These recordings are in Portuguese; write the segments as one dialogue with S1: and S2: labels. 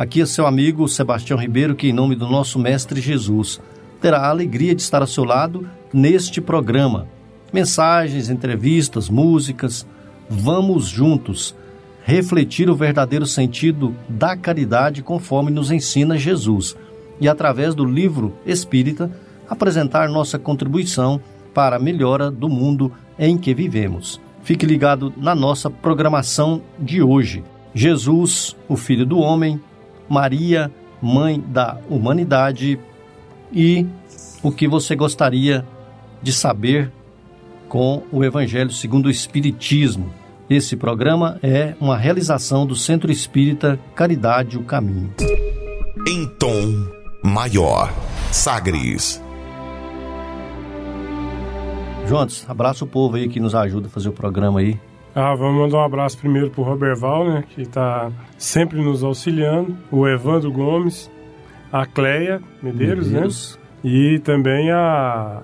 S1: Aqui é seu amigo Sebastião Ribeiro, que, em nome do nosso Mestre Jesus, terá a alegria de estar ao seu lado neste programa. Mensagens, entrevistas, músicas. Vamos juntos refletir o verdadeiro sentido da caridade conforme nos ensina Jesus e, através do livro espírita, apresentar nossa contribuição para a melhora do mundo em que vivemos. Fique ligado na nossa programação de hoje. Jesus, o Filho do Homem, Maria, Mãe da Humanidade e o que você gostaria de saber com o Evangelho segundo o Espiritismo. Esse programa é uma realização do Centro Espírita Caridade o Caminho.
S2: Em tom maior, Sagres.
S1: Juntos, abraço o povo aí que nos ajuda a fazer o programa aí.
S3: Ah, vamos mandar um abraço primeiro pro Roberval, né, que está sempre nos auxiliando, o Evandro Gomes, a Cleia Medeiros, né, Medeiros. né, e também a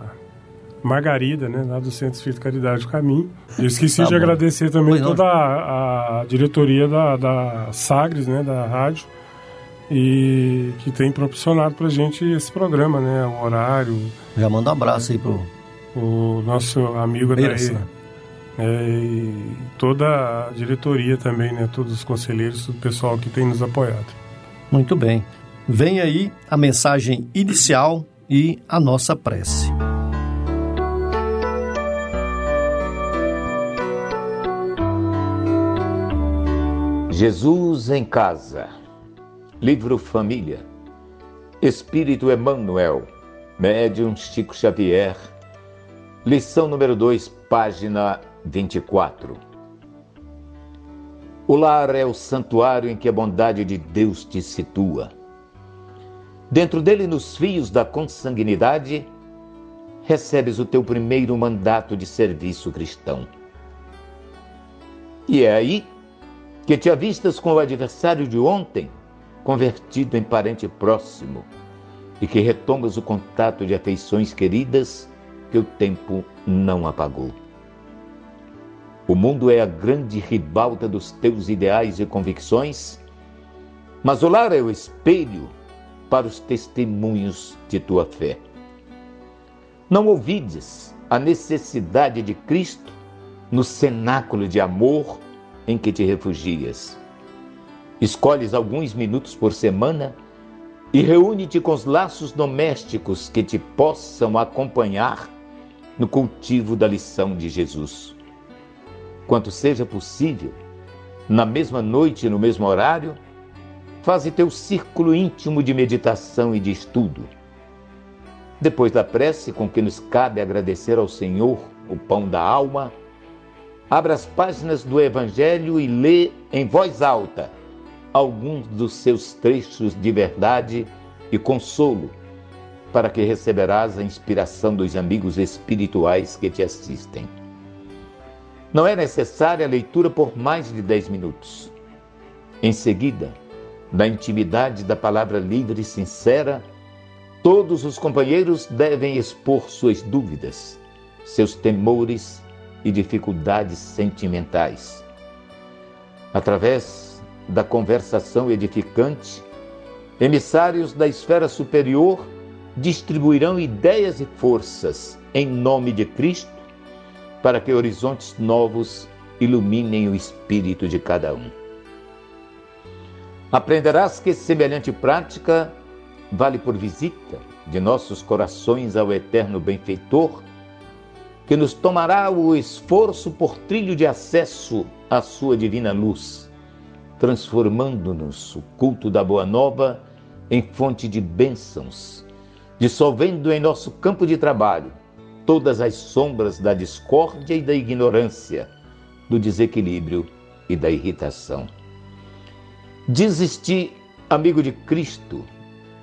S3: Margarida, né, lá do Centro Espírito Caridade do Caminho. Eu esqueci tá de bom. agradecer também toda a, a, diretoria da, da Sagres, né, da rádio, e que tem proporcionado pra gente esse programa, né, o horário.
S1: Já manda um abraço aí pro...
S3: O nosso amigo Beira, daí, é, e toda a diretoria também, né? Todos os conselheiros, o pessoal que tem nos apoiado.
S1: Muito bem. Vem aí a mensagem inicial e a nossa prece.
S4: Jesus em casa. Livro Família. Espírito Emmanuel. Médium Chico Xavier. Lição número 2, página 24. O lar é o santuário em que a bondade de Deus te situa. Dentro dele, nos fios da consanguinidade, recebes o teu primeiro mandato de serviço cristão. E é aí que te avistas com o adversário de ontem, convertido em parente próximo, e que retomas o contato de afeições queridas que o tempo não apagou. O mundo é a grande ribalta dos teus ideais e convicções, mas o lar é o espelho para os testemunhos de tua fé. Não ouvides a necessidade de Cristo no cenáculo de amor em que te refugias. Escolhes alguns minutos por semana e reúne-te com os laços domésticos que te possam acompanhar no cultivo da lição de Jesus quanto seja possível, na mesma noite e no mesmo horário, faze teu círculo íntimo de meditação e de estudo. Depois da prece com que nos cabe agradecer ao Senhor o pão da alma, abra as páginas do Evangelho e lê em voz alta alguns dos seus trechos de verdade e consolo, para que receberás a inspiração dos amigos espirituais que te assistem. Não é necessária a leitura por mais de dez minutos. Em seguida, na intimidade da palavra livre e sincera, todos os companheiros devem expor suas dúvidas, seus temores e dificuldades sentimentais. Através da conversação edificante, emissários da esfera superior distribuirão ideias e forças em nome de Cristo para que horizontes novos iluminem o espírito de cada um. Aprenderás que semelhante prática vale por visita de nossos corações ao eterno benfeitor, que nos tomará o esforço por trilho de acesso à sua divina luz, transformando-nos o culto da boa nova em fonte de bênçãos, dissolvendo em nosso campo de trabalho todas as sombras da discórdia e da ignorância, do desequilíbrio e da irritação. Desisti, amigo de Cristo,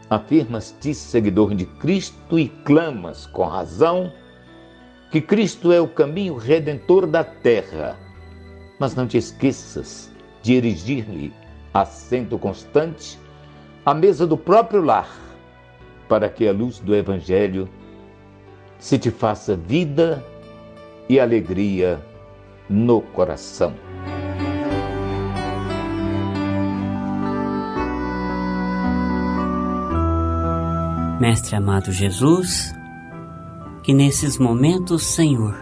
S4: afirmas-te seguidor de Cristo e clamas com razão que Cristo é o caminho redentor da terra. Mas não te esqueças de erigir-lhe assento constante à mesa do próprio lar, para que a luz do Evangelho se te faça vida e alegria no coração.
S5: Mestre amado Jesus, que nesses momentos, Senhor,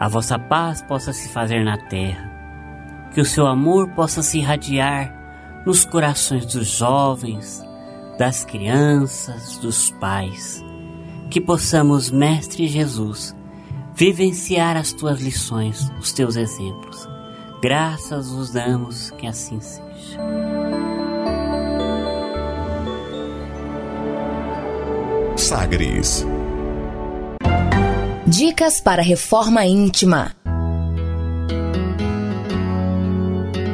S5: a vossa paz possa se fazer na terra, que o seu amor possa se irradiar nos corações dos jovens, das crianças, dos pais, que possamos, Mestre Jesus, vivenciar as tuas lições, os teus exemplos. Graças vos damos que assim seja.
S2: Sagres.
S6: Dicas para reforma íntima.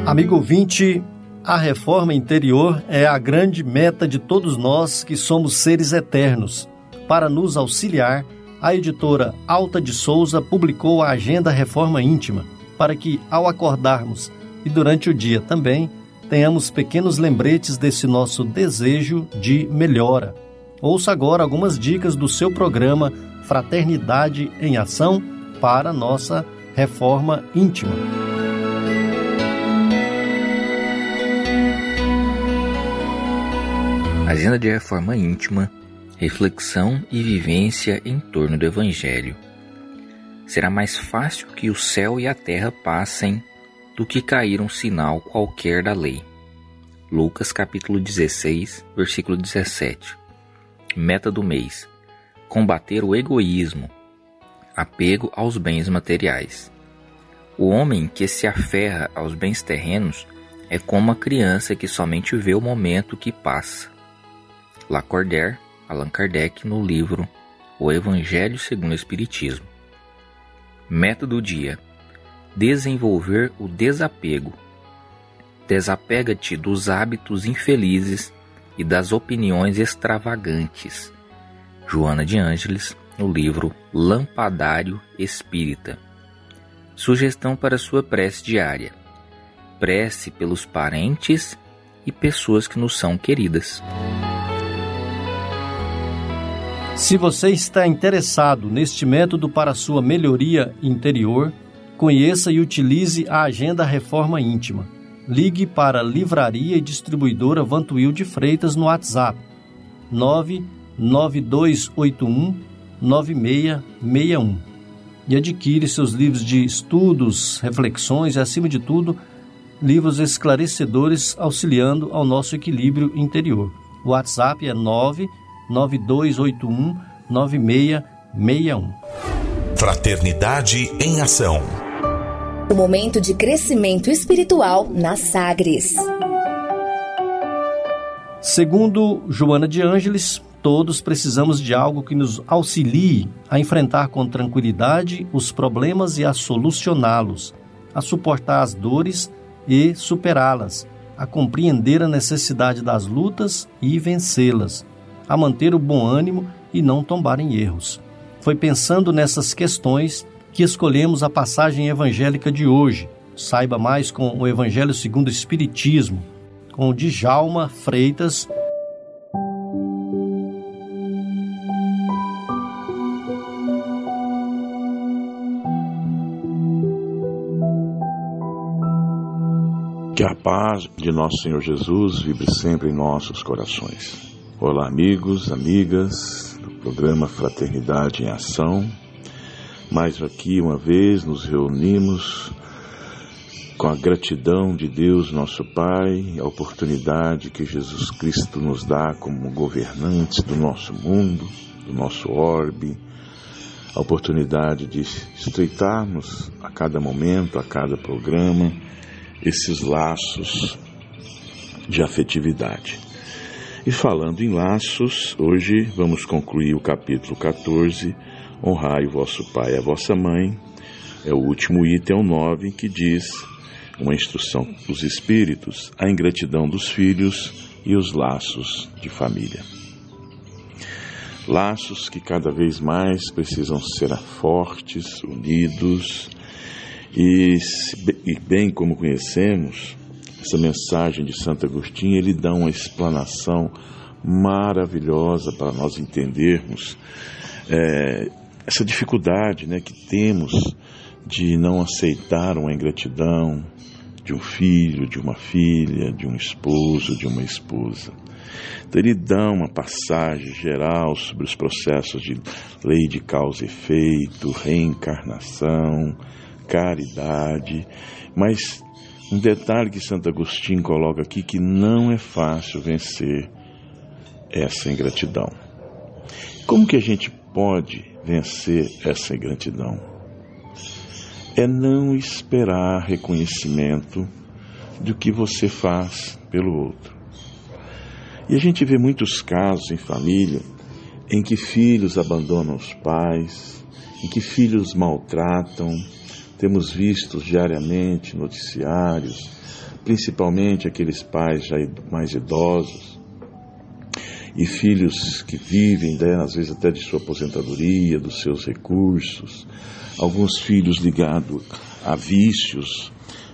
S1: Amigo ouvinte, a reforma interior é a grande meta de todos nós que somos seres eternos. Para nos auxiliar, a editora Alta de Souza publicou a Agenda Reforma Íntima, para que, ao acordarmos e durante o dia também, tenhamos pequenos lembretes desse nosso desejo de melhora. Ouça agora algumas dicas do seu programa Fraternidade em Ação para nossa reforma íntima.
S7: Agenda de Reforma Íntima, reflexão e vivência em torno do Evangelho. Será mais fácil que o céu e a terra passem do que cair um sinal qualquer da lei. Lucas capítulo 16, versículo 17. Meta do mês: combater o egoísmo, apego aos bens materiais. O homem que se aferra aos bens terrenos é como uma criança que somente vê o momento que passa. Lacordaire, Allan Kardec, no livro O Evangelho segundo o Espiritismo. Meta do dia: desenvolver o desapego. Desapega-te dos hábitos infelizes e das opiniões extravagantes. Joana de Ângeles, no livro Lampadário Espírita. Sugestão para sua prece diária: prece pelos parentes e pessoas que nos são queridas.
S1: Se você está interessado neste método para sua melhoria interior, conheça e utilize a Agenda Reforma Íntima. Ligue para Livraria e Distribuidora Vantuil de Freitas no WhatsApp 99281 9661 e adquire seus livros de estudos, reflexões e, acima de tudo, livros esclarecedores auxiliando ao nosso equilíbrio interior. O WhatsApp é 99281 9661.
S2: Fraternidade em Ação.
S6: O momento de crescimento espiritual na Sagres.
S1: Segundo Joana de Ângeles, todos precisamos de algo que nos auxilie a enfrentar com tranquilidade os problemas e a solucioná-los, a suportar as dores e superá-las, a compreender a necessidade das lutas e vencê-las, a manter o bom ânimo e não tombar em erros. Foi pensando nessas questões que escolhemos a passagem evangélica de hoje. Saiba mais com o Evangelho segundo o Espiritismo, com Djalma Freitas.
S8: Que a paz de nosso Senhor Jesus vibre sempre em nossos corações. Olá, amigos, amigas do programa Fraternidade em Ação. Mais aqui uma vez nos reunimos com a gratidão de Deus, nosso Pai, a oportunidade que Jesus Cristo nos dá como governantes do nosso mundo, do nosso orbe, a oportunidade de estreitarmos a cada momento, a cada programa, esses laços de afetividade. E falando em laços, hoje vamos concluir o capítulo 14, Honrai o vosso pai e a vossa mãe. É o último item, o 9, que diz uma instrução dos espíritos, a ingratidão dos filhos e os laços de família. Laços que cada vez mais precisam ser fortes, unidos, e bem como conhecemos, essa mensagem de Santo Agostinho, ele dá uma explanação maravilhosa para nós entendermos é, essa dificuldade né, que temos de não aceitar uma ingratidão de um filho, de uma filha, de um esposo, de uma esposa. Então ele dá uma passagem geral sobre os processos de lei de causa e efeito, reencarnação, caridade, mas um detalhe que Santo Agostinho coloca aqui que não é fácil vencer essa ingratidão. Como que a gente pode vencer essa ingratidão? É não esperar reconhecimento do que você faz pelo outro. E a gente vê muitos casos em família em que filhos abandonam os pais, em que filhos maltratam. Temos visto diariamente noticiários, principalmente aqueles pais já mais idosos, e filhos que vivem, né, às vezes até de sua aposentadoria, dos seus recursos, alguns filhos ligados a vícios,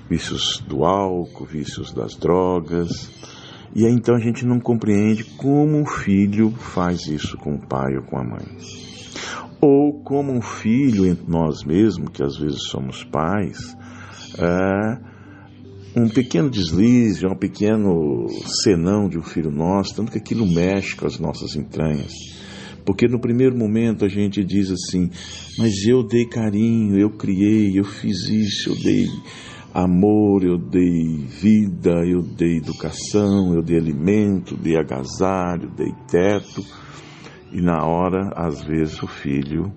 S8: vícios do álcool, vícios das drogas. E aí então a gente não compreende como um filho faz isso com o pai ou com a mãe. Ou como um filho entre nós mesmos, que às vezes somos pais, é, um pequeno deslize, um pequeno senão de um filho nosso, tanto que aquilo mexe com as nossas entranhas. Porque no primeiro momento a gente diz assim, mas eu dei carinho, eu criei, eu fiz isso, eu dei amor, eu dei vida, eu dei educação, eu dei alimento, dei agasalho, dei teto. E na hora, às vezes, o filho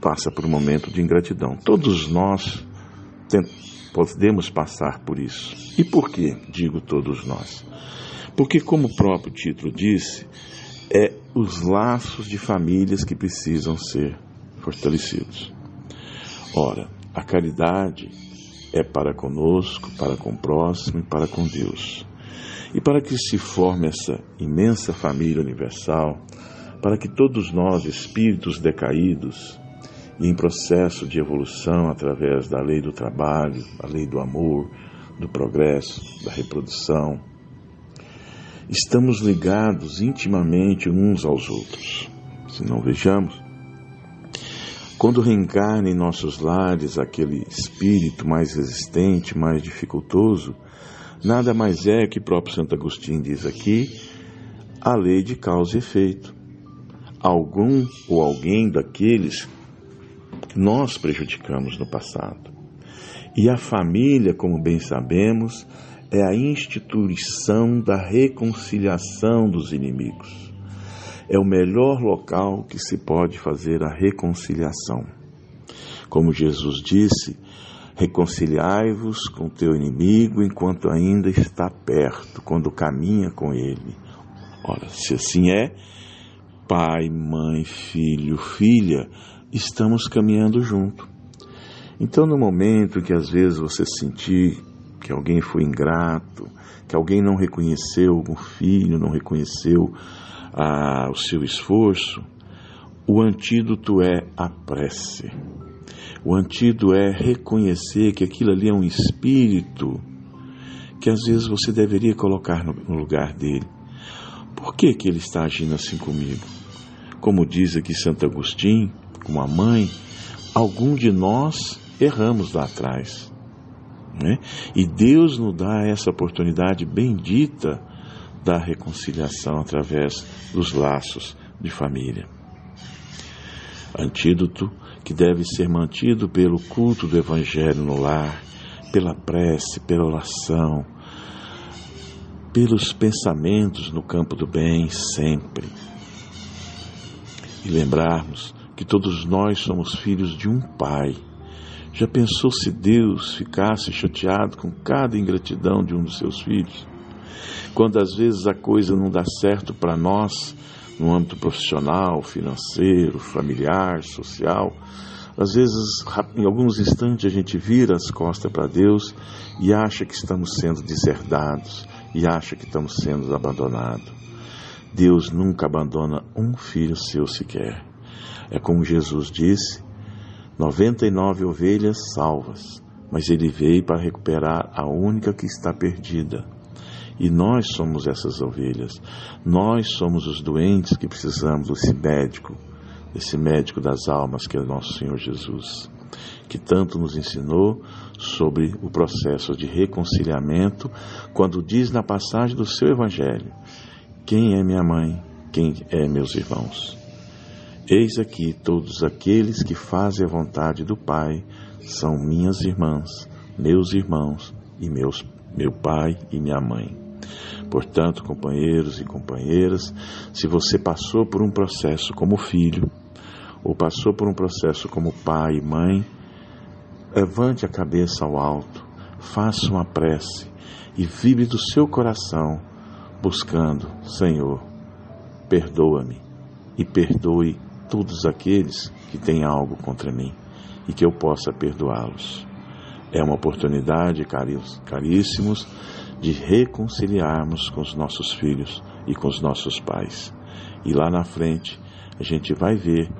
S8: passa por um momento de ingratidão. Todos nós podemos passar por isso. E por que digo todos nós? Porque, como o próprio título disse, é os laços de famílias que precisam ser fortalecidos. Ora, a caridade é para conosco, para com o próximo e para com Deus. E para que se forme essa imensa família universal, para que todos nós, espíritos decaídos, e em processo de evolução através da lei do trabalho, a lei do amor, do progresso, da reprodução. Estamos ligados intimamente uns aos outros. Se não vejamos, quando reencarna em nossos lares aquele espírito mais resistente, mais dificultoso, nada mais é que o próprio Santo Agostinho diz aqui, a lei de causa e efeito. Algum ou alguém daqueles nós prejudicamos no passado. E a família, como bem sabemos, é a instituição da reconciliação dos inimigos. É o melhor local que se pode fazer a reconciliação. Como Jesus disse, reconciliai-vos com teu inimigo enquanto ainda está perto, quando caminha com ele. Ora, se assim é, pai, mãe, filho, filha, estamos caminhando junto. Então, no momento que às vezes você sentir que alguém foi ingrato, que alguém não reconheceu algum filho, não reconheceu ah, o seu esforço, o antídoto é a prece. O antídoto é reconhecer que aquilo ali é um espírito que às vezes você deveria colocar no lugar dele. Por que, que ele está agindo assim comigo? Como diz aqui Santo Agostinho, como a mãe, algum de nós erramos lá atrás. Né? E Deus nos dá essa oportunidade bendita da reconciliação através dos laços de família. Antídoto que deve ser mantido pelo culto do Evangelho no lar, pela prece, pela oração, pelos pensamentos no campo do bem sempre. E lembrarmos que todos nós somos filhos de um Pai. Já pensou se Deus ficasse chateado com cada ingratidão de um dos seus filhos? Quando às vezes a coisa não dá certo para nós, no âmbito profissional, financeiro, familiar, social, às vezes, em alguns instantes, a gente vira as costas para Deus e acha que estamos sendo deserdados e acha que estamos sendo abandonados. Deus nunca abandona um filho seu sequer. É como Jesus disse: 99 ovelhas salvas, mas ele veio para recuperar a única que está perdida. E nós somos essas ovelhas. Nós somos os doentes que precisamos desse médico, desse médico das almas que é o nosso Senhor Jesus, que tanto nos ensinou sobre o processo de reconciliamento, quando diz na passagem do seu evangelho: Quem é minha mãe? Quem é meus irmãos? Eis aqui todos aqueles que fazem a vontade do Pai, são minhas irmãs, meus irmãos e meus, meu pai e minha mãe. Portanto, companheiros e companheiras, se você passou por um processo como filho, ou passou por um processo como pai e mãe, levante a cabeça ao alto, faça uma prece e vibre do seu coração, buscando, Senhor, perdoa-me e perdoe todos aqueles que têm algo contra mim e que eu possa perdoá-los. É uma oportunidade, caríssimos, de reconciliarmos com os nossos filhos e com os nossos pais. E lá na frente, a gente vai ver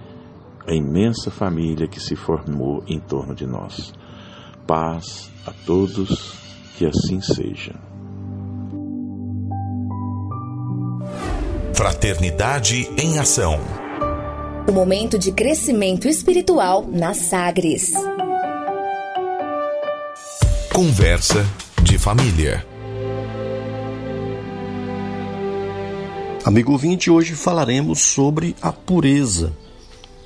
S8: a imensa família que se formou em torno de nós. Paz a todos, que assim seja.
S9: Fraternidade em Ação.
S6: O momento de crescimento espiritual na Sagres.
S9: Conversa de família.
S10: Amigo ouvinte, hoje falaremos sobre a pureza.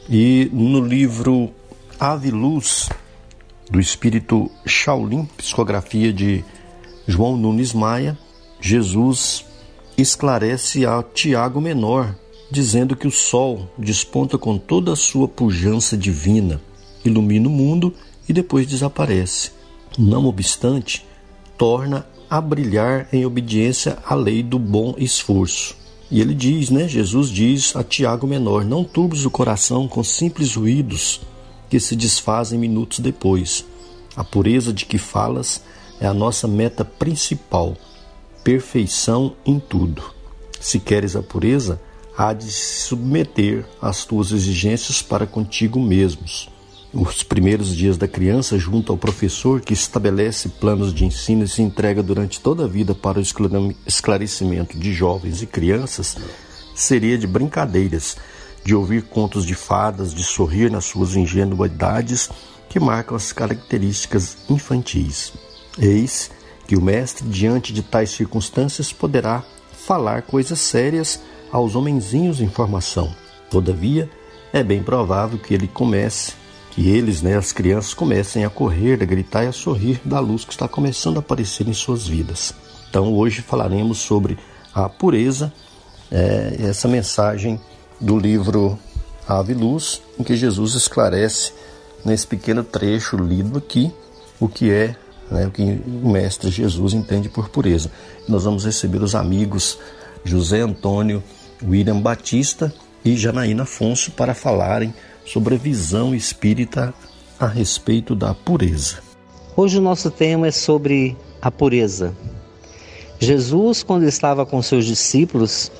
S10: E no livro Ave Luz, do espírito Shaolin, psicografia de João Nunes Maia, Jesus esclarece a Tiago Menor dizendo que o sol desponta com toda a sua pujança divina, ilumina o mundo e depois desaparece. Não obstante, torna a brilhar em obediência à lei do bom esforço. E ele diz, né? Jesus diz a Tiago Menor: Não turbes o coração com simples ruídos que se desfazem minutos depois. A pureza de que falas é a nossa meta principal, perfeição em tudo. Se queres a pureza, há de se submeter às tuas exigências para contigo mesmos. Os primeiros dias da criança, junto ao professor que estabelece planos de ensino e se entrega durante toda a vida para o esclarecimento de jovens e crianças, seria de brincadeiras, de ouvir contos de fadas, de sorrir nas suas ingenuidades que marcam as características infantis. Eis que o mestre, diante de tais circunstâncias, poderá falar coisas sérias aos homenzinhos em formação. Todavia, é bem provável que ele comece, que eles, né, as crianças, comecem a correr, a gritar e a sorrir da luz que está começando a aparecer em suas vidas. Então, hoje falaremos sobre a pureza, é, essa mensagem do livro Ave Luz, em que Jesus esclarece nesse pequeno trecho lido aqui o que é né, o que o Mestre Jesus entende por pureza. Nós vamos receber os amigos José Antônio William Batista e Janaína Afonso para falarem sobre a visão espírita a respeito da pureza.
S11: Hoje o nosso tema é sobre a pureza. Jesus, quando estava com seus discípulos,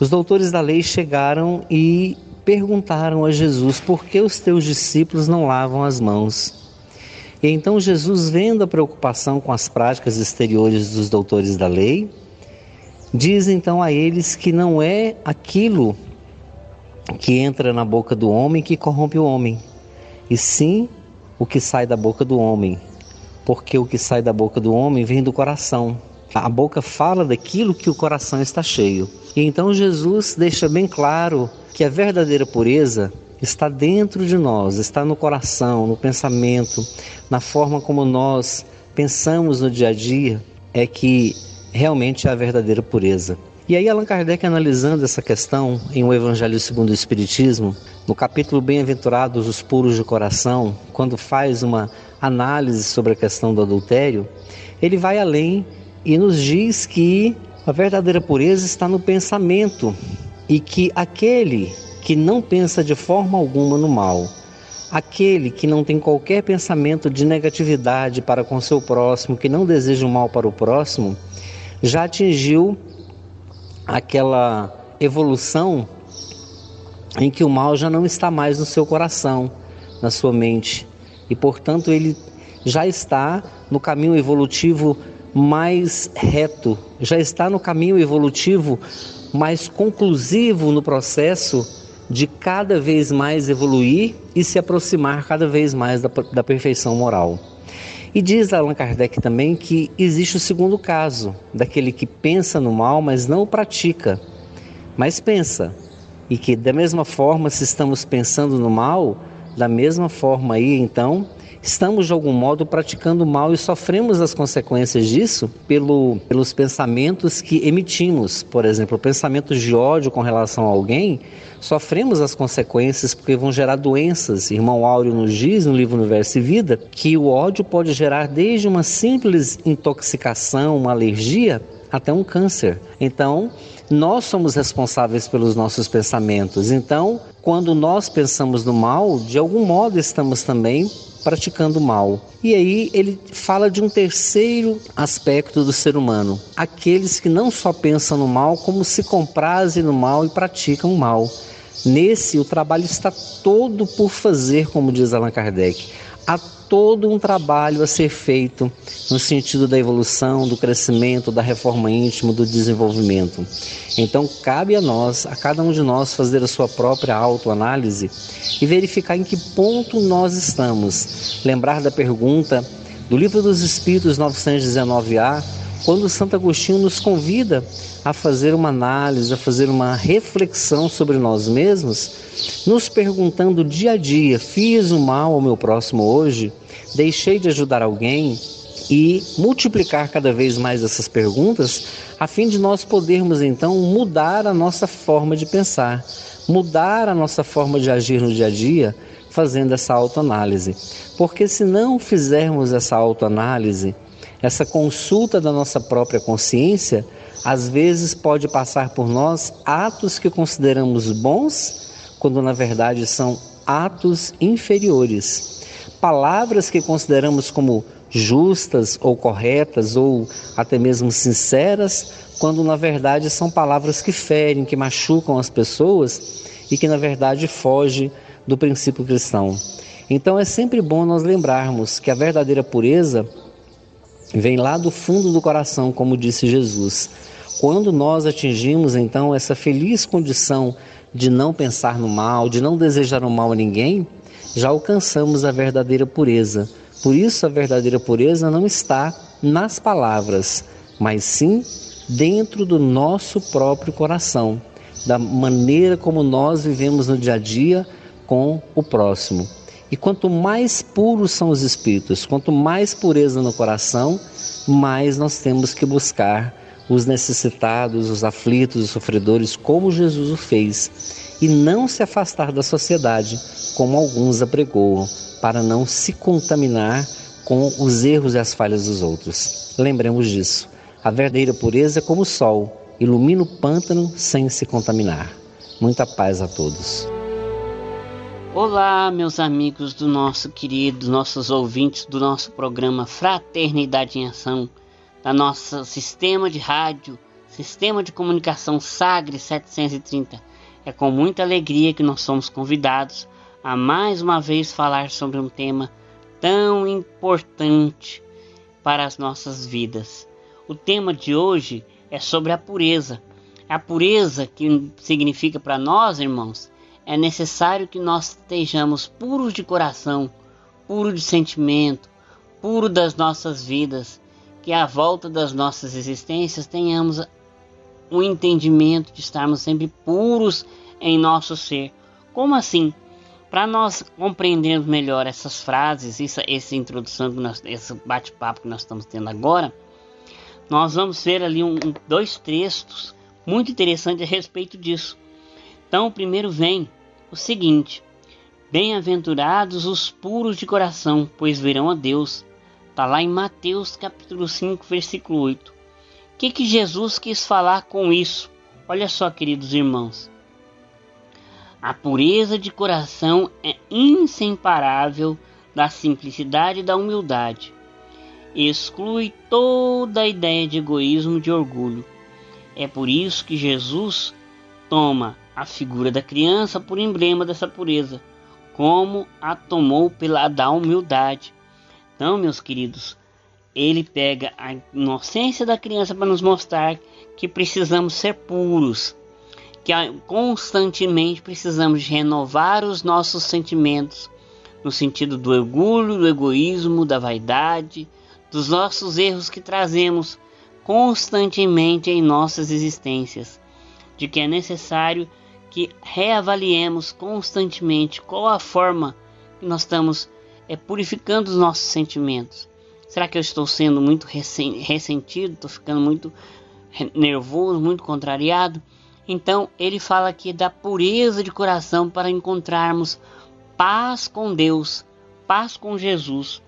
S11: os doutores da lei chegaram e perguntaram a Jesus por que os teus discípulos não lavam as mãos. E então Jesus, vendo a preocupação com as práticas exteriores dos doutores da lei, Diz então a eles que não é aquilo que entra na boca do homem que corrompe o homem, e sim o que sai da boca do homem, porque o que sai da boca do homem vem do coração. A boca fala daquilo que o coração está cheio. E então Jesus deixa bem claro que a verdadeira pureza está dentro de nós, está no coração, no pensamento, na forma como nós pensamos no dia a dia, é que realmente é a verdadeira pureza. E aí Allan Kardec analisando essa questão em O Evangelho segundo o Espiritismo, no capítulo Bem-aventurados os puros de coração, quando faz uma análise sobre a questão do adultério, ele vai além e nos diz que a verdadeira pureza está no pensamento e que aquele que não pensa de forma alguma no mal, aquele que não tem qualquer pensamento de negatividade para com seu próximo, que não deseja o mal para o próximo, já atingiu aquela evolução em que o mal já não está mais no seu coração, na sua mente, e portanto ele já está no caminho evolutivo mais reto, já está no caminho evolutivo mais conclusivo no processo de cada vez mais evoluir e se aproximar cada vez mais da, da perfeição moral. E diz Allan Kardec também que existe o segundo caso, daquele que pensa no mal, mas não o pratica, mas pensa. E que da mesma forma, se estamos pensando no mal, da mesma forma aí, então, estamos de algum modo praticando mal e sofremos as consequências disso pelo, pelos pensamentos que emitimos. Por exemplo, pensamentos de ódio com relação a alguém, sofremos as consequências porque vão gerar doenças. Irmão Áureo nos diz no livro Universo e Vida que o ódio pode gerar desde uma simples intoxicação, uma alergia, até um câncer. Então, nós somos responsáveis pelos nossos pensamentos. Então, quando nós pensamos no mal, de algum modo estamos também praticando mal. E aí ele fala de um terceiro aspecto do ser humano: aqueles que não só pensam no mal, como se comprazem no mal e praticam o mal. Nesse, o trabalho está todo por fazer, como diz Allan Kardec. Há todo um trabalho a ser feito no sentido da evolução, do crescimento, da reforma íntima, do desenvolvimento. Então, cabe a nós, a cada um de nós, fazer a sua própria autoanálise e verificar em que ponto nós estamos. Lembrar da pergunta do Livro dos Espíritos 919A, quando Santo Agostinho nos convida a fazer uma análise, a fazer uma reflexão sobre nós mesmos, nos perguntando dia a dia: fiz o mal ao meu próximo hoje? Deixei de ajudar alguém? E multiplicar cada vez mais essas perguntas, a fim de nós podermos então mudar a nossa forma de pensar, mudar a nossa forma de agir no dia a dia, fazendo essa autoanálise. Porque se não fizermos essa autoanálise, essa consulta da nossa própria consciência, às vezes pode passar por nós atos que consideramos bons, quando na verdade são atos inferiores. Palavras que consideramos como justas ou corretas ou até mesmo sinceras, quando na verdade são palavras que ferem, que machucam as pessoas e que na verdade foge do princípio cristão. Então é sempre bom nós lembrarmos que a verdadeira pureza vem lá do fundo do coração, como disse Jesus. Quando nós atingimos então essa feliz condição de não pensar no mal, de não desejar o mal a ninguém, já alcançamos a verdadeira pureza. Por isso, a verdadeira pureza não está nas palavras, mas sim dentro do nosso próprio coração, da maneira como nós vivemos no dia a dia com o próximo. E quanto mais puros são os espíritos, quanto mais pureza no coração, mais nós temos que buscar os necessitados, os aflitos, os sofredores, como Jesus o fez, e não se afastar da sociedade, como alguns apregoam, para não se contaminar com os erros e as falhas dos outros. Lembremos disso. A verdadeira pureza é como o sol, ilumina o pântano sem se contaminar. Muita paz a todos.
S5: Olá, meus amigos do nosso querido, nossos ouvintes do nosso programa Fraternidade em Ação, da nosso sistema de rádio, sistema de comunicação Sagre 730. É com muita alegria que nós somos convidados a mais uma vez falar sobre um tema tão importante para as nossas vidas. O tema de hoje é sobre a pureza. A pureza que significa para nós, irmãos, é necessário que nós estejamos puros de coração, puro de sentimento, puro das nossas vidas, que à volta das nossas existências tenhamos o entendimento de estarmos sempre puros em nosso ser. Como assim? Para nós compreendermos melhor essas frases, essa, essa introdução, nós, esse bate-papo que nós estamos tendo agora, nós vamos ver ali um, dois textos muito interessantes a respeito disso. Então, o primeiro vem o seguinte: Bem-aventurados os puros de coração, pois verão a Deus. Está lá em Mateus capítulo 5, versículo 8. O que, que Jesus quis falar com isso? Olha só, queridos irmãos. A pureza de coração é inseparável da simplicidade e da humildade. Exclui toda a ideia de egoísmo e de orgulho. É por isso que Jesus toma a figura da criança por emblema dessa pureza, como a tomou pela da humildade. Então, meus queridos, ele pega a inocência da criança para nos mostrar que precisamos ser puros, que constantemente precisamos renovar os nossos sentimentos, no sentido do orgulho, do egoísmo, da vaidade, dos nossos erros que trazemos constantemente em nossas existências, de que é necessário que reavaliemos constantemente qual a forma que nós estamos é, purificando os nossos sentimentos. Será que eu estou sendo muito ressentido, estou ficando muito nervoso, muito contrariado? Então ele fala aqui da pureza de coração para encontrarmos paz com Deus, paz com Jesus.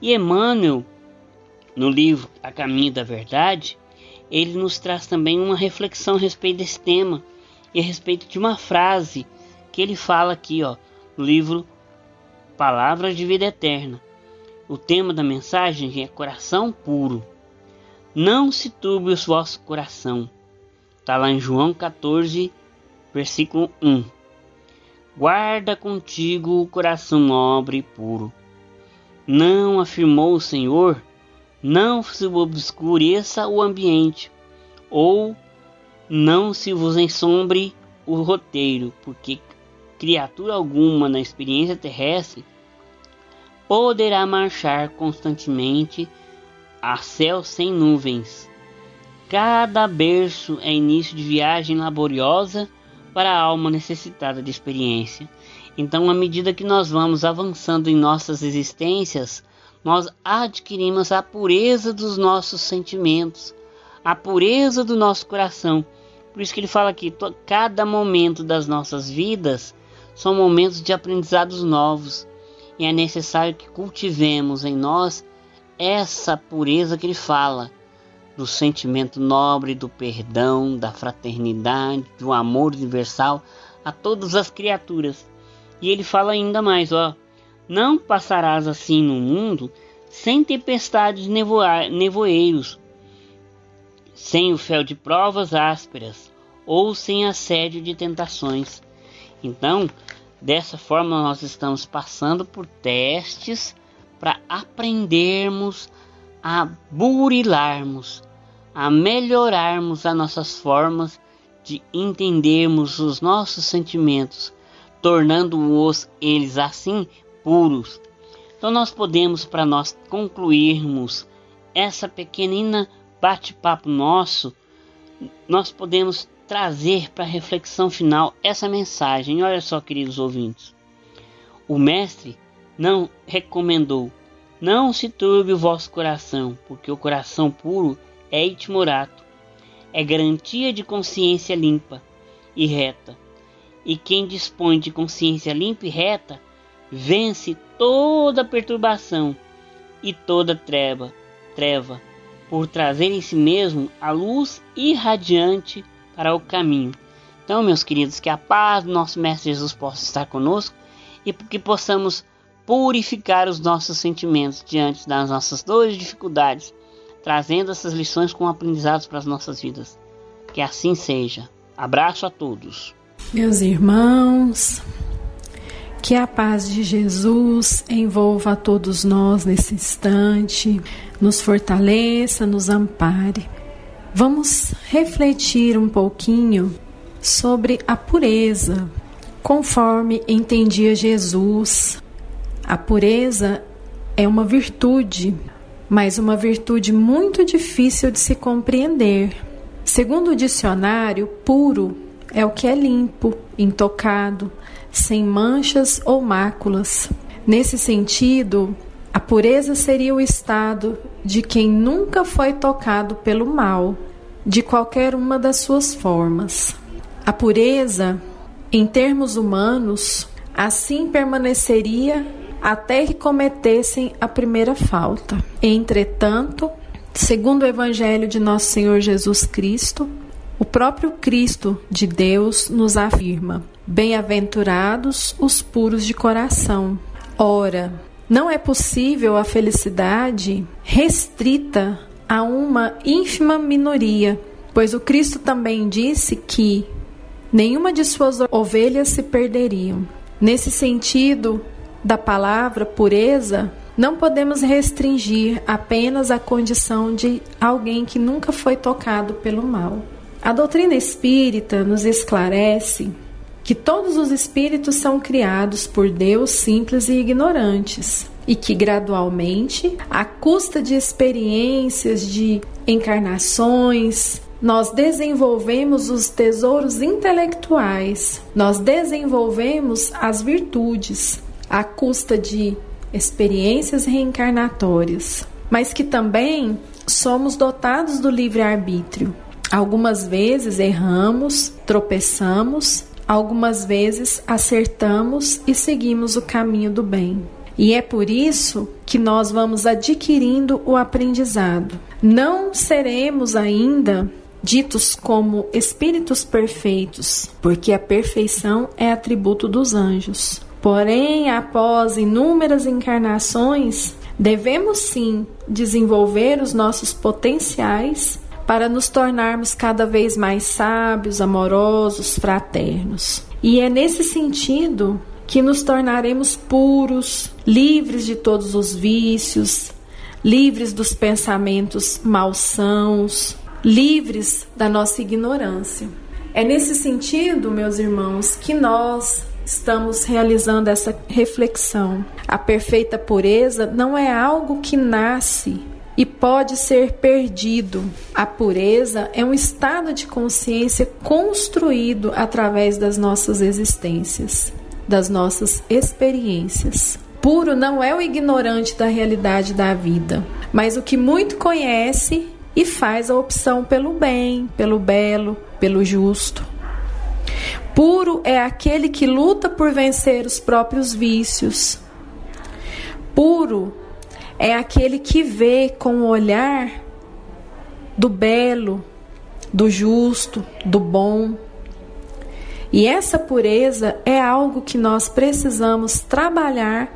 S5: E Emmanuel, no livro A Caminho da Verdade, ele nos traz também uma reflexão a respeito desse tema e a respeito de uma frase que ele fala aqui, ó, no livro Palavras de Vida Eterna. O tema da mensagem é coração puro. Não se turbe o vosso coração. Está lá em João 14, versículo 1. Guarda contigo o coração nobre e puro. Não afirmou o Senhor, não se obscureça o ambiente, ou não se vos ensombre o roteiro, porque criatura alguma na experiência terrestre poderá marchar constantemente a céu sem nuvens. Cada berço é início de viagem laboriosa para a alma necessitada de experiência. Então, à medida que nós vamos avançando em nossas existências, nós adquirimos a pureza dos nossos sentimentos, a pureza do nosso coração. Por isso que ele fala aqui, cada momento das nossas vidas são momentos de aprendizados novos. E é necessário que cultivemos em nós essa pureza que ele fala, do sentimento nobre, do perdão, da fraternidade, do amor universal a todas as criaturas. E ele fala ainda mais, ó, não passarás assim no mundo sem tempestades nevoeiros, sem o fel de provas ásperas ou sem assédio de tentações. Então, dessa forma nós estamos passando por testes para aprendermos a burilarmos, a melhorarmos as nossas formas de entendermos os nossos sentimentos, tornando-os eles assim puros. Então nós podemos para nós concluirmos essa pequenina bate-papo nosso, nós podemos trazer para a reflexão final essa mensagem. Olha só, queridos ouvintes. O mestre não recomendou: não se turbe o vosso coração, porque o coração puro é itimorato, é garantia de consciência limpa e reta. E quem dispõe de consciência limpa e reta vence toda perturbação e toda treva, treva por trazer em si mesmo a luz irradiante para o caminho. Então, meus queridos, que a paz do nosso Mestre Jesus possa estar conosco e que possamos purificar os nossos sentimentos diante das nossas dores e dificuldades, trazendo essas lições como aprendizados para as nossas vidas. Que assim seja. Abraço a todos.
S12: Meus irmãos, que a paz de Jesus envolva a todos nós nesse instante, nos fortaleça, nos ampare. Vamos refletir um pouquinho sobre a pureza, conforme entendia Jesus. A pureza é uma virtude, mas uma virtude muito difícil de se compreender. Segundo o dicionário, puro é o que é limpo, intocado, sem manchas ou máculas. Nesse sentido, a pureza seria o estado de quem nunca foi tocado pelo mal, de qualquer uma das suas formas. A pureza, em termos humanos, assim permaneceria até que cometessem a primeira falta. Entretanto, segundo o Evangelho de Nosso Senhor Jesus Cristo, o próprio Cristo de Deus nos afirma: Bem-aventurados os puros de coração. Ora, não é possível a felicidade restrita a uma ínfima minoria. Pois o Cristo também disse que nenhuma de suas ovelhas se perderiam. Nesse sentido da palavra pureza, não podemos restringir apenas a condição de alguém que nunca foi tocado pelo mal. A doutrina espírita nos esclarece que todos os espíritos são criados por Deus simples e ignorantes, e que gradualmente, à custa de experiências, de encarnações, nós desenvolvemos os tesouros intelectuais, nós desenvolvemos as virtudes à custa de experiências reencarnatórias, mas que também somos dotados do livre-arbítrio. Algumas vezes erramos, tropeçamos, algumas vezes acertamos e seguimos o caminho do bem. E é por isso que nós vamos adquirindo o aprendizado. Não seremos ainda ditos como espíritos perfeitos, porque a perfeição é atributo dos anjos. Porém, após inúmeras encarnações, devemos sim desenvolver os nossos potenciais para nos tornarmos cada vez mais sábios, amorosos, fraternos. E é nesse sentido que nos tornaremos puros, livres de todos os vícios, livres dos pensamentos malsãos, livres da nossa ignorância. É nesse sentido, meus irmãos, que nós estamos realizando essa reflexão. A perfeita pureza não é algo que nasce e pode ser perdido. A pureza é um estado de consciência construído através das nossas existências, das nossas experiências. Puro não é o ignorante da realidade da vida, mas o que muito conhece e faz a opção pelo bem, pelo belo, pelo justo. Puro é aquele que luta por vencer os próprios vícios. Puro é aquele que vê com o olhar do belo, do justo, do bom. E essa pureza é algo que nós precisamos trabalhar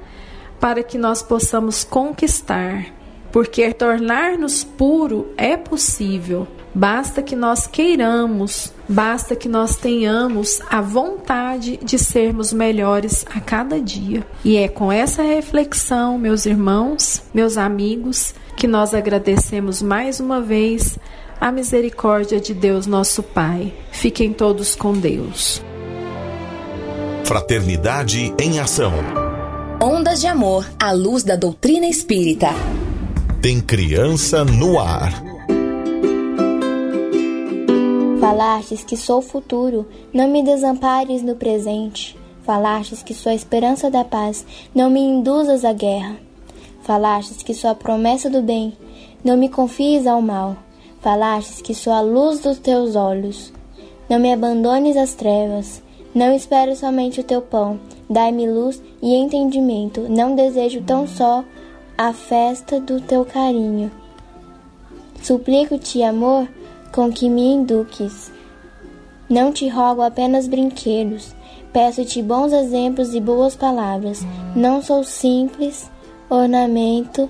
S12: para que nós possamos conquistar porque tornar-nos puro é possível. Basta que nós queiramos, basta que nós tenhamos a vontade de sermos melhores a cada dia. E é com essa reflexão, meus irmãos, meus amigos, que nós agradecemos mais uma vez a misericórdia de Deus, nosso Pai. Fiquem todos com Deus.
S9: Fraternidade em Ação.
S6: Ondas de Amor à luz da doutrina espírita.
S9: Tem criança no ar.
S13: Falastes que sou o futuro, não me desampares no presente. Falastes que sou a esperança da paz, não me induzas à guerra. Falastes que sou a promessa do bem, não me confies ao mal. Falastes que sou a luz dos teus olhos, não me abandones às trevas. Não espero somente o teu pão, dai-me luz e entendimento. Não desejo tão só a festa do teu carinho. Suplico-te, amor, com que me induques. Não te rogo apenas brinquedos, peço-te bons exemplos e boas palavras. Não sou simples ornamento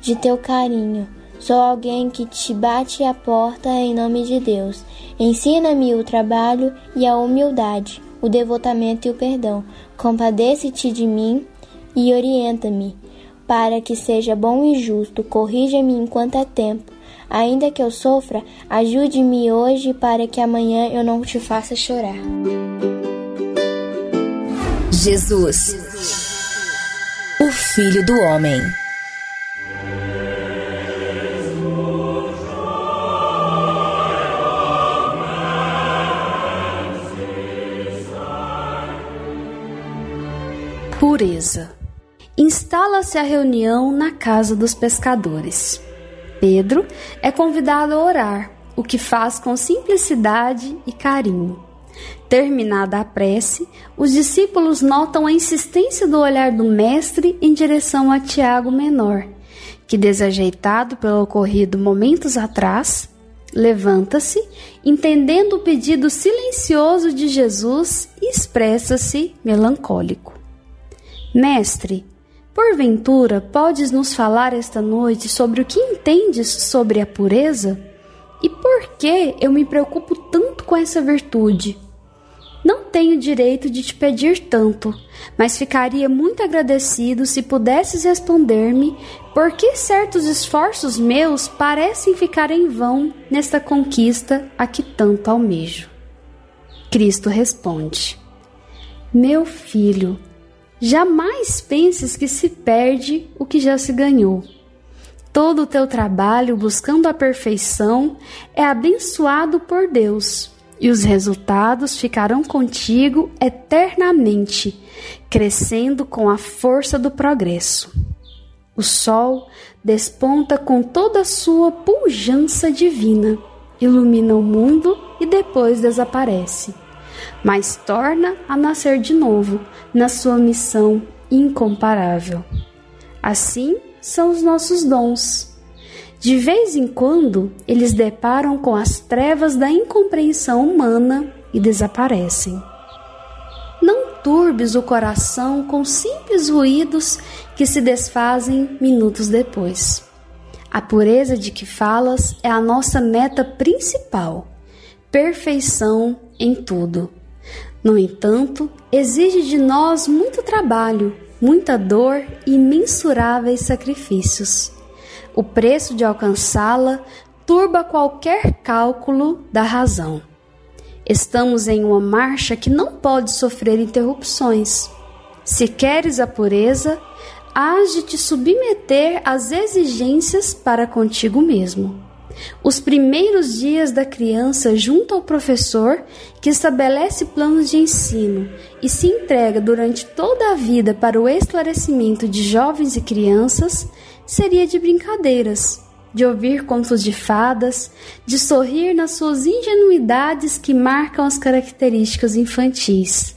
S13: de teu carinho. Sou alguém que te bate a porta em nome de Deus. Ensina-me o trabalho e a humildade, o devotamento e o perdão. Compadece-te de mim e orienta-me para que seja bom e justo, corrija-me enquanto é tempo. Ainda que eu sofra, ajude-me hoje para que amanhã eu não te faça chorar.
S6: Jesus, o Filho do Homem.
S14: Pureza instala-se a reunião na casa dos pescadores. Pedro é convidado a orar, o que faz com simplicidade e carinho. Terminada a prece, os discípulos notam a insistência do olhar do Mestre em direção a Tiago Menor, que, desajeitado pelo ocorrido momentos atrás, levanta-se, entendendo o pedido silencioso de Jesus e expressa-se melancólico. Mestre, Porventura, podes nos falar esta noite sobre o que entendes sobre a pureza? E por que eu me preocupo tanto com essa virtude? Não tenho direito de te pedir tanto, mas ficaria muito agradecido se pudesses responder-me por que certos esforços meus parecem ficar em vão nesta conquista a que tanto almejo. Cristo responde: Meu filho, jamais penses que se perde o que já se ganhou. Todo o teu trabalho buscando a perfeição é abençoado por Deus e os resultados ficarão contigo eternamente, crescendo com a força do progresso. O sol desponta com toda a sua pujança divina, ilumina o mundo e depois desaparece, mas torna a nascer de novo na sua missão incomparável. Assim são os nossos dons de vez em quando, eles deparam com as trevas da incompreensão humana e desaparecem. Não turbes o coração com simples ruídos que se desfazem minutos depois. A pureza de que falas é a nossa meta principal, perfeição em tudo. No entanto, exige de nós muito trabalho, muita dor e imensuráveis sacrifícios. O preço de alcançá-la turba qualquer cálculo da razão. Estamos em uma marcha que não pode sofrer interrupções. Se queres a pureza, hás de te submeter às exigências para contigo mesmo. Os primeiros dias da criança junto ao professor que estabelece planos de ensino e se entrega durante toda a vida para o esclarecimento de jovens e crianças seria de brincadeiras, de ouvir contos de fadas, de sorrir nas suas ingenuidades que marcam as características infantis.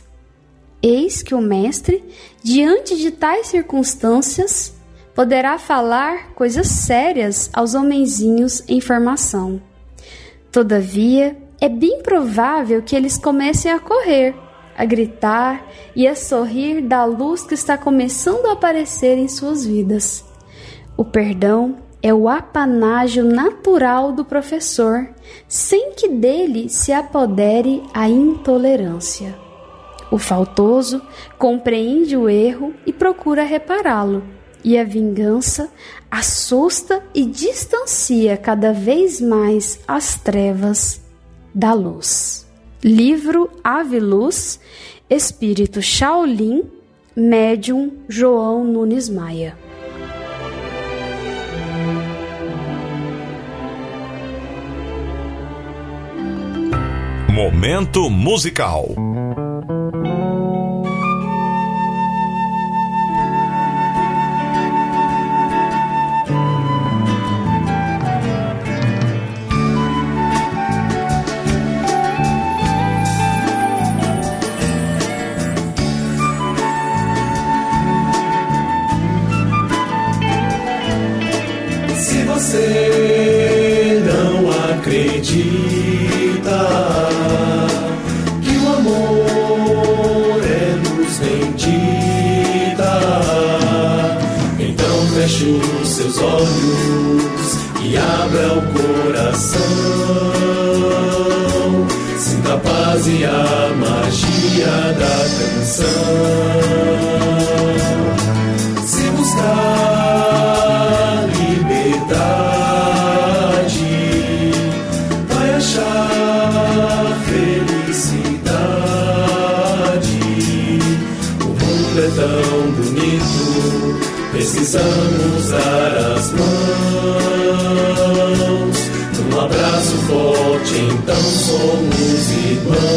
S14: Eis que o mestre, diante de tais circunstâncias, poderá falar coisas sérias aos homenzinhos em formação. Todavia, é bem provável que eles comecem a correr, a gritar e a sorrir da luz que está começando a aparecer em suas vidas. O perdão é o apanágio natural do professor, sem que dele se apodere a intolerância. O faltoso compreende o erro e procura repará-lo, e a vingança assusta e distancia cada vez mais as trevas da luz. Livro Ave Luz, Espírito Shaolin, Médium João Nunes Maia.
S9: Momento musical.
S15: Somos irmãos.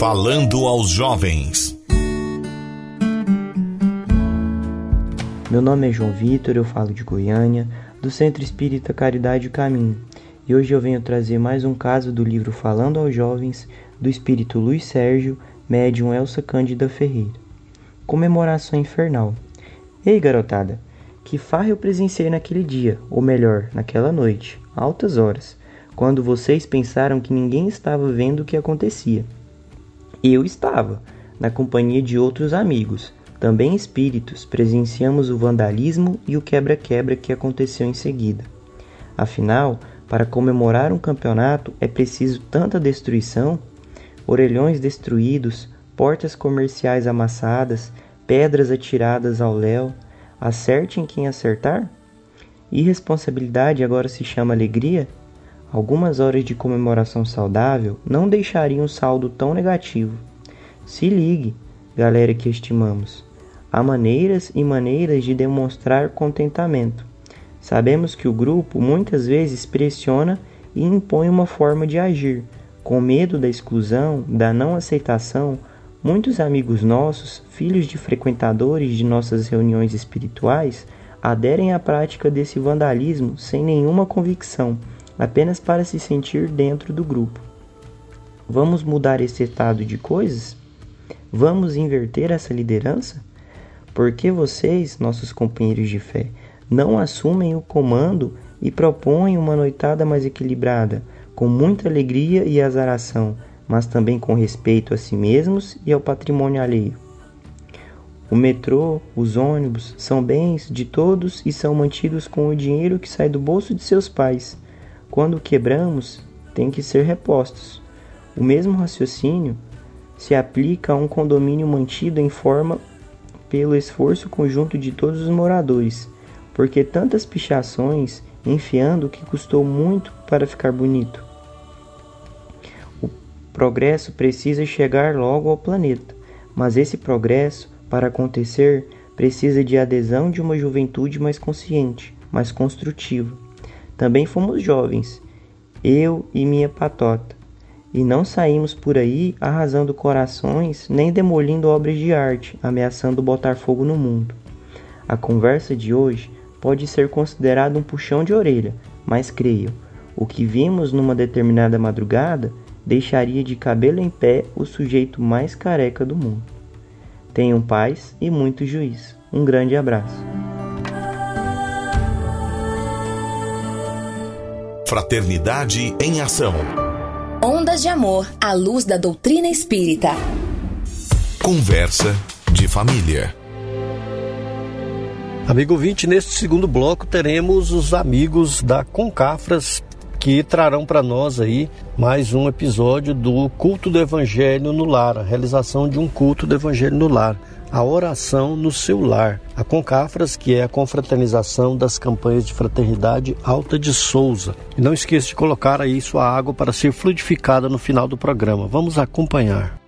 S9: Falando aos jovens.
S16: Meu nome é João Vitor, eu falo de Goiânia, do Centro Espírita Caridade e Caminho, e hoje eu venho trazer mais um caso do livro Falando aos Jovens, do espírito Luiz Sérgio, médium Elsa Cândida Ferreira. Comemoração infernal. Ei, garotada, que farra eu presenciei naquele dia, ou melhor, naquela noite, altas horas, quando vocês pensaram que ninguém estava vendo o que acontecia. Eu estava, na companhia de outros amigos, também espíritos, presenciamos o vandalismo e o quebra-quebra que aconteceu em seguida. Afinal, para comemorar um campeonato é preciso tanta destruição? Orelhões destruídos, portas comerciais amassadas, pedras atiradas ao léu. Acerte em quem acertar? Irresponsabilidade agora se chama alegria? Algumas horas de comemoração saudável não deixariam um saldo tão negativo. Se ligue, galera que estimamos. Há maneiras e maneiras de demonstrar contentamento. Sabemos que o grupo muitas vezes pressiona e impõe uma forma de agir. Com medo da exclusão, da não aceitação, muitos amigos nossos, filhos de frequentadores de nossas reuniões espirituais, aderem à prática desse vandalismo sem nenhuma convicção apenas para se sentir dentro do grupo. Vamos mudar esse estado de coisas? Vamos inverter essa liderança? Por que vocês, nossos companheiros de fé, não assumem o comando e propõem uma noitada mais equilibrada, com muita alegria e azaração, mas também com respeito a si mesmos e ao patrimônio alheio? O metrô, os ônibus são bens de todos e são mantidos com o dinheiro que sai do bolso de seus pais. Quando quebramos, têm que ser repostos. O mesmo raciocínio se aplica a um condomínio mantido em forma pelo esforço conjunto de todos os moradores, porque tantas pichações enfiando que custou muito para ficar bonito. O progresso precisa chegar logo ao planeta, mas esse progresso, para acontecer, precisa de adesão de uma juventude mais consciente, mais construtiva. Também fomos jovens, eu e minha patota, e não saímos por aí arrasando corações nem demolindo obras de arte, ameaçando botar fogo no mundo. A conversa de hoje pode ser considerada um puxão de orelha, mas creio, o que vimos numa determinada madrugada deixaria de cabelo em pé o sujeito mais careca do mundo. Tenham paz e muito juízo. Um grande abraço.
S9: Fraternidade em Ação.
S6: Ondas de Amor à luz da doutrina espírita.
S9: Conversa de família.
S10: Amigo 20, neste segundo bloco teremos os amigos da Concafras que trarão para nós aí mais um episódio do culto do Evangelho no lar, a realização de um culto do Evangelho no lar a oração no seu lar. A Concafras, que é a confraternização das campanhas de fraternidade Alta de Souza. E não esqueça de colocar aí sua água para ser fluidificada no final do programa. Vamos acompanhar.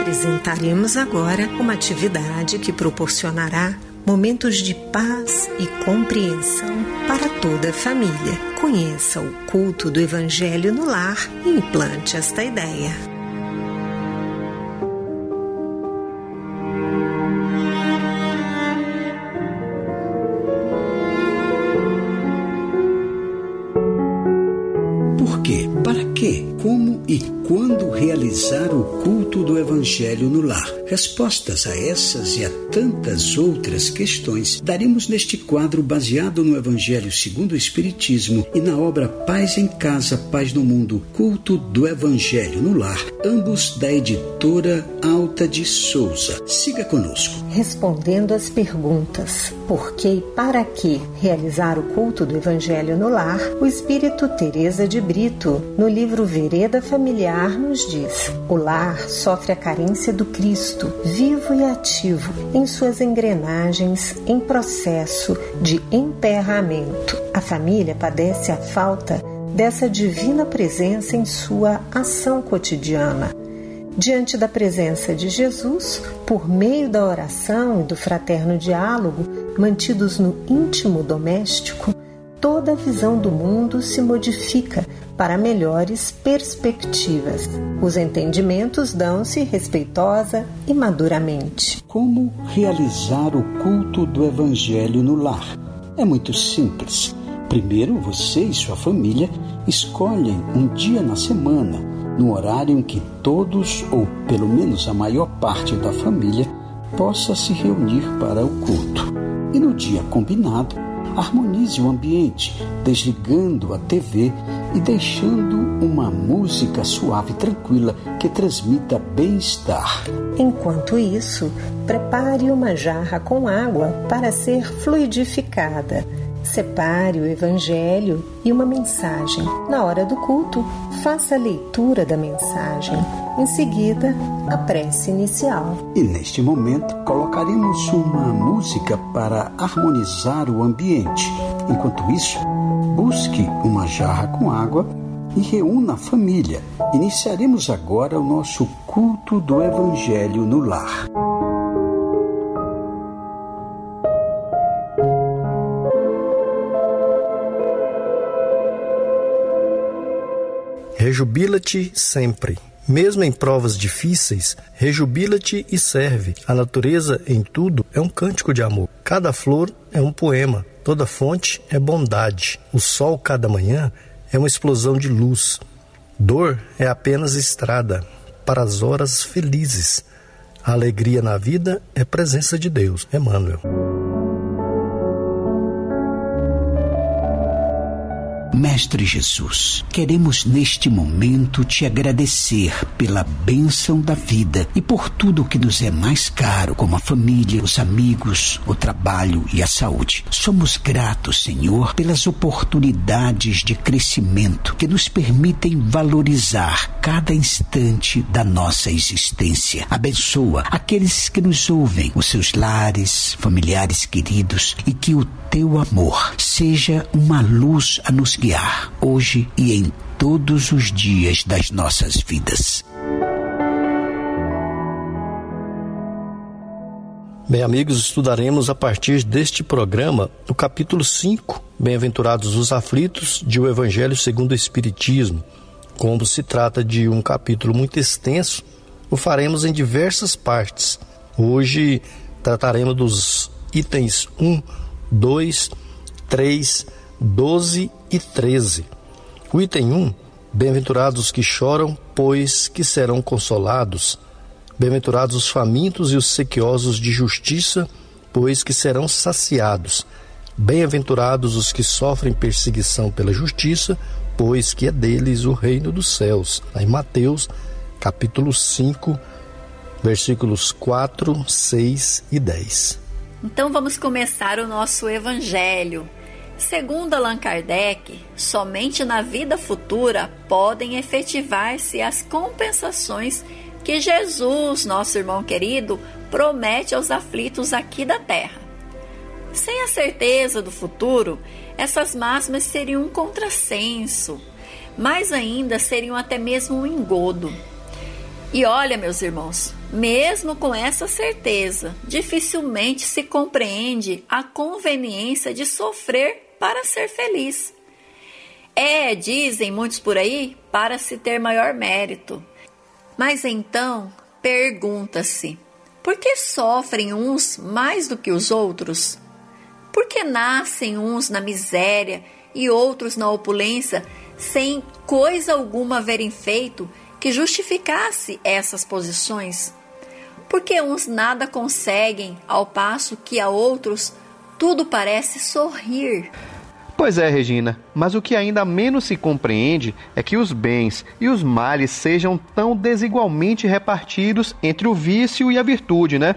S17: Apresentaremos agora uma atividade que proporcionará momentos de paz e compreensão para toda a família. Conheça o culto do Evangelho no lar e implante esta ideia.
S18: realizar o culto do Evangelho no lar. Respostas a essas e a tantas outras questões daremos neste quadro baseado no Evangelho segundo o Espiritismo e na obra Paz em Casa, Paz no Mundo, Culto do Evangelho no Lar, ambos da editora Alta de Souza. Siga conosco.
S17: Respondendo às perguntas por que e para que realizar o culto do Evangelho no lar, o Espírito Teresa de Brito, no livro Vereda Familiar, nos diz: o lar sofre a carência do Cristo, vivo e ativo, em suas engrenagens em processo de emperramento. A família padece a falta dessa divina presença em sua ação cotidiana. Diante da presença de Jesus, por meio da oração e do fraterno diálogo, mantidos no íntimo doméstico, toda a visão do mundo se modifica para melhores perspectivas. Os entendimentos dão-se respeitosa e maduramente.
S18: Como realizar o culto do Evangelho no lar? É muito simples. Primeiro, você e sua família escolhem um dia na semana, no horário em que todos, ou pelo menos a maior parte da família, possa se reunir para o culto. E no dia combinado, harmonize o ambiente, desligando a TV e deixando uma música suave e tranquila que transmita bem-estar.
S17: Enquanto isso, prepare uma jarra com água para ser fluidificada. Separe o Evangelho e uma mensagem. Na hora do culto, faça a leitura da mensagem. Em seguida, a prece inicial.
S18: E neste momento, colocaremos uma música para harmonizar o ambiente. Enquanto isso, busque uma jarra com água e reúna a família. Iniciaremos agora o nosso culto do Evangelho no lar.
S10: Rejubila-te sempre. Mesmo em provas difíceis, rejubila-te e serve. A natureza, em tudo, é um cântico de amor. Cada flor é um poema. Toda fonte é bondade. O sol, cada manhã, é uma explosão de luz. Dor é apenas estrada para as horas felizes. A alegria na vida é presença de Deus. Emmanuel.
S18: Mestre Jesus, queremos neste momento te agradecer pela bênção da vida e por tudo que nos é mais caro, como a família, os amigos, o trabalho e a saúde. Somos gratos, Senhor, pelas oportunidades de crescimento que nos permitem valorizar cada instante da nossa existência. Abençoa aqueles que nos ouvem, os seus lares, familiares queridos, e que o teu amor seja uma luz a nos hoje e em todos os dias das nossas vidas.
S10: Bem, amigos, estudaremos a partir deste programa o capítulo 5, Bem-aventurados os aflitos, de O Evangelho segundo o Espiritismo. Como se trata de um capítulo muito extenso, o faremos em diversas partes. Hoje trataremos dos itens 1, 2, 3, 12 e 13. O item 1: Bem-aventurados os que choram, pois que serão consolados. Bem-aventurados os famintos e os sequiosos de justiça, pois que serão saciados. Bem-aventurados os que sofrem perseguição pela justiça, pois que é deles o reino dos céus. Em Mateus, capítulo 5, versículos 4, 6 e 10.
S19: Então vamos começar o nosso evangelho. Segundo Allan Kardec, somente na vida futura podem efetivar-se as compensações que Jesus, nosso irmão querido, promete aos aflitos aqui da terra. Sem a certeza do futuro, essas máximas seriam um contrassenso, mais ainda seriam até mesmo um engodo. E olha, meus irmãos, mesmo com essa certeza, dificilmente se compreende a conveniência de sofrer para ser feliz. É, dizem muitos por aí, para se ter maior mérito. Mas então, pergunta-se: por que sofrem uns mais do que os outros? Por que nascem uns na miséria e outros na opulência, sem coisa alguma haverem feito que justificasse essas posições? Porque uns nada conseguem, ao passo que a outros tudo parece sorrir.
S20: Pois é, Regina, mas o que ainda menos se compreende é que os bens e os males sejam tão desigualmente repartidos entre o vício e a virtude, né?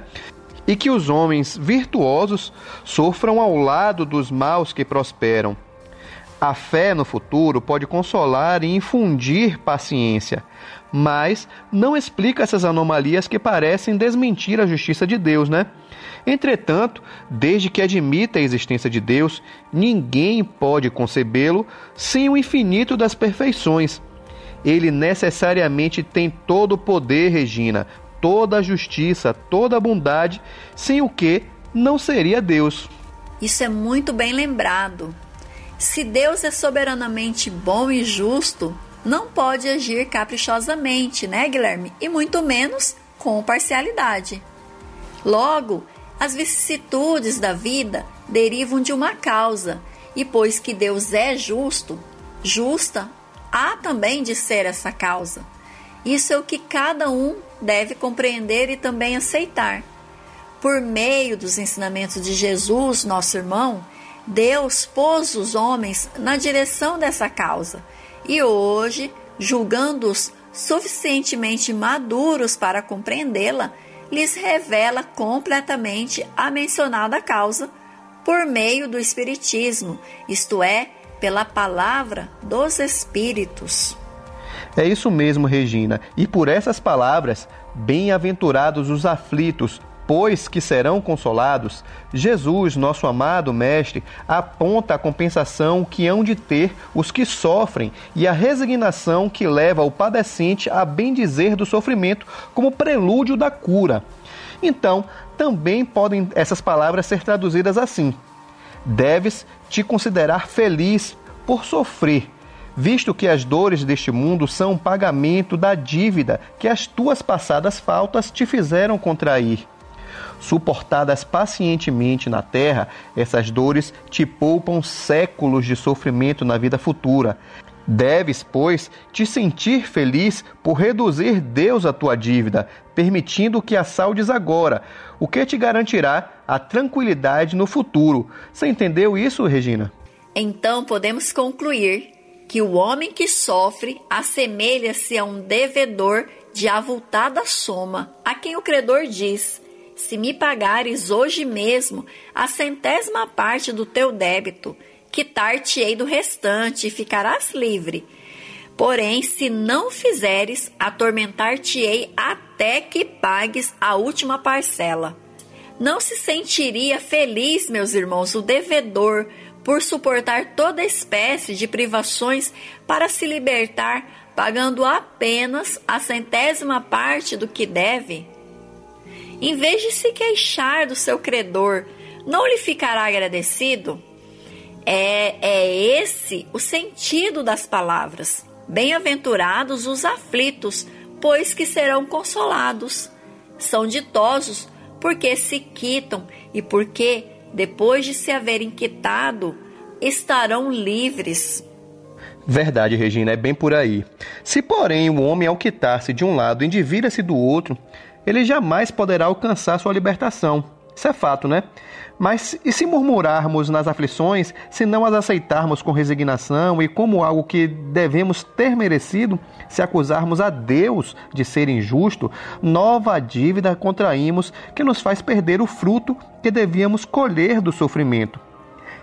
S20: E que os homens virtuosos sofram ao lado dos maus que prosperam. A fé no futuro pode consolar e infundir paciência, mas não explica essas anomalias que parecem desmentir a justiça de Deus, né? Entretanto, desde que admita a existência de Deus, ninguém pode concebê-lo sem o infinito das perfeições. Ele necessariamente tem todo o poder, Regina, toda a justiça, toda a bondade, sem o que não seria Deus.
S19: Isso é muito bem lembrado. Se Deus é soberanamente bom e justo, não pode agir caprichosamente, né, Guilherme? E muito menos com parcialidade. Logo, as vicissitudes da vida derivam de uma causa, e pois que Deus é justo, justa há também de ser essa causa. Isso é o que cada um deve compreender e também aceitar. Por meio dos ensinamentos de Jesus, nosso irmão, Deus pôs os homens na direção dessa causa e hoje, julgando-os suficientemente maduros para compreendê-la, lhes revela completamente a mencionada causa por meio do Espiritismo, isto é, pela palavra dos Espíritos.
S20: É isso mesmo, Regina, e por essas palavras, bem-aventurados os aflitos, pois que serão consolados, Jesus, nosso amado Mestre, aponta a compensação que hão de ter os que sofrem e a resignação que leva o padecente a bendizer do sofrimento como prelúdio da cura. Então, também podem essas palavras ser traduzidas assim: Deves te considerar feliz por sofrer, visto que as dores deste mundo são pagamento da dívida que as tuas passadas faltas te fizeram contrair. Suportadas pacientemente na terra, essas dores te poupam séculos de sofrimento na vida futura. Deves, pois, te sentir feliz por reduzir Deus a tua dívida, permitindo que a saldes agora, o que te garantirá a tranquilidade no futuro. Você entendeu isso, Regina?
S19: Então podemos concluir que o homem que sofre assemelha-se a um devedor de avultada soma, a quem o credor diz: se me pagares hoje mesmo a centésima parte do teu débito, quitar-te-ei do restante e ficarás livre. Porém, se não fizeres, atormentar-te-ei até que pagues a última parcela. Não se sentiria feliz, meus irmãos, o devedor por suportar toda espécie de privações para se libertar, pagando apenas a centésima parte do que deve? Em vez de se queixar do seu credor, não lhe ficará agradecido? É, é esse o sentido das palavras. Bem-aventurados os aflitos, pois que serão consolados. São ditosos porque se quitam e porque, depois de se haverem quitado, estarão livres.
S20: Verdade, Regina, é bem por aí. Se, porém, o homem, ao quitar-se de um lado, endivida-se do outro, ele jamais poderá alcançar sua libertação. Isso é fato, né? Mas e se murmurarmos nas aflições, se não as aceitarmos com resignação e como algo que devemos ter merecido, se acusarmos a Deus de ser injusto, nova dívida contraímos que nos faz perder o fruto que devíamos colher do sofrimento.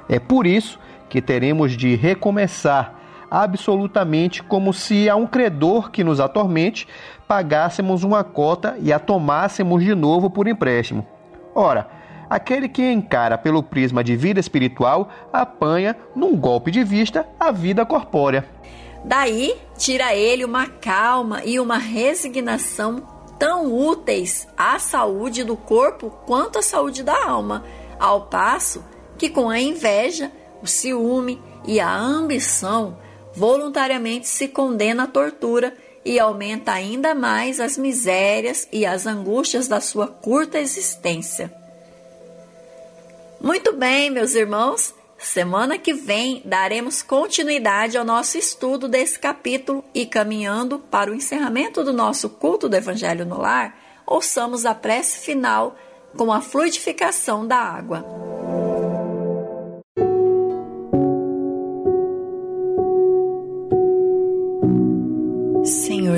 S20: É por isso que teremos de recomeçar absolutamente como se a um credor que nos atormente pagássemos uma cota e a tomássemos de novo por empréstimo. Ora, aquele que encara pelo prisma de vida espiritual apanha, num golpe de vista, a vida corpórea.
S19: Daí tira ele uma calma e uma resignação tão úteis à saúde do corpo quanto à saúde da alma, ao passo que com a inveja, o ciúme e a ambição voluntariamente se condena à tortura e aumenta ainda mais as misérias e as angústias da sua curta existência. Muito bem, meus irmãos, semana que vem daremos continuidade ao nosso estudo desse capítulo e caminhando para o encerramento do nosso culto do Evangelho no Lar, ouçamos a prece final com a fluidificação da água.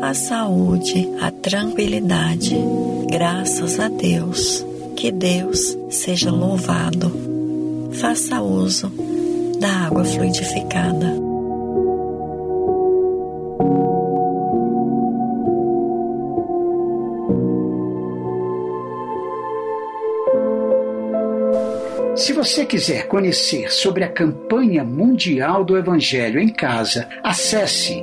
S19: a saúde, a tranquilidade. Graças a Deus. Que Deus seja louvado. Faça uso da água fluidificada.
S18: Se você quiser conhecer sobre a campanha mundial do Evangelho em casa, acesse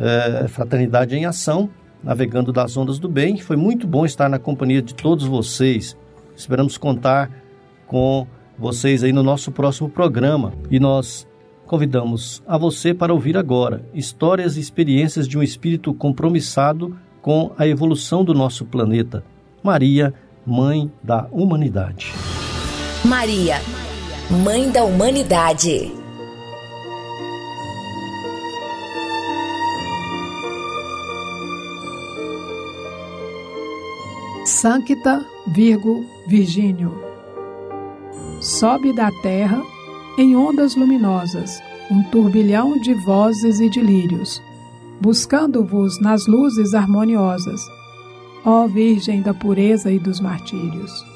S1: é, Fraternidade em Ação, navegando das ondas do bem. Foi muito bom estar na companhia de todos vocês. Esperamos contar com vocês aí no nosso próximo programa. E nós convidamos a você para ouvir agora histórias e experiências de um espírito compromissado com a evolução do nosso planeta. Maria, Mãe da Humanidade.
S6: Maria, Mãe da Humanidade.
S21: Sancta Virgo Virgínio. Sobe da terra, em ondas luminosas, um turbilhão de vozes e de lírios, buscando-vos nas luzes harmoniosas, ó Virgem da pureza e dos martírios.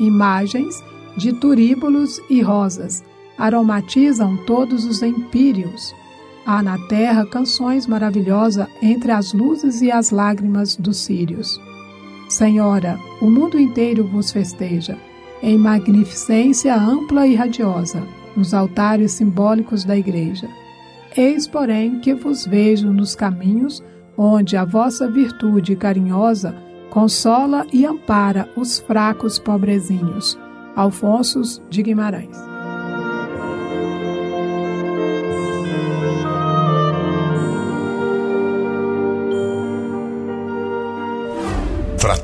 S21: Imagens de turíbulos e rosas aromatizam todos os empíreos. Há na terra canções maravilhosas entre as luzes e as lágrimas dos sírios. Senhora, o mundo inteiro vos festeja, em magnificência ampla e radiosa, nos altares simbólicos da Igreja. Eis, porém, que vos vejo nos caminhos onde a vossa virtude carinhosa consola e ampara os fracos pobrezinhos. Alfonso de Guimarães.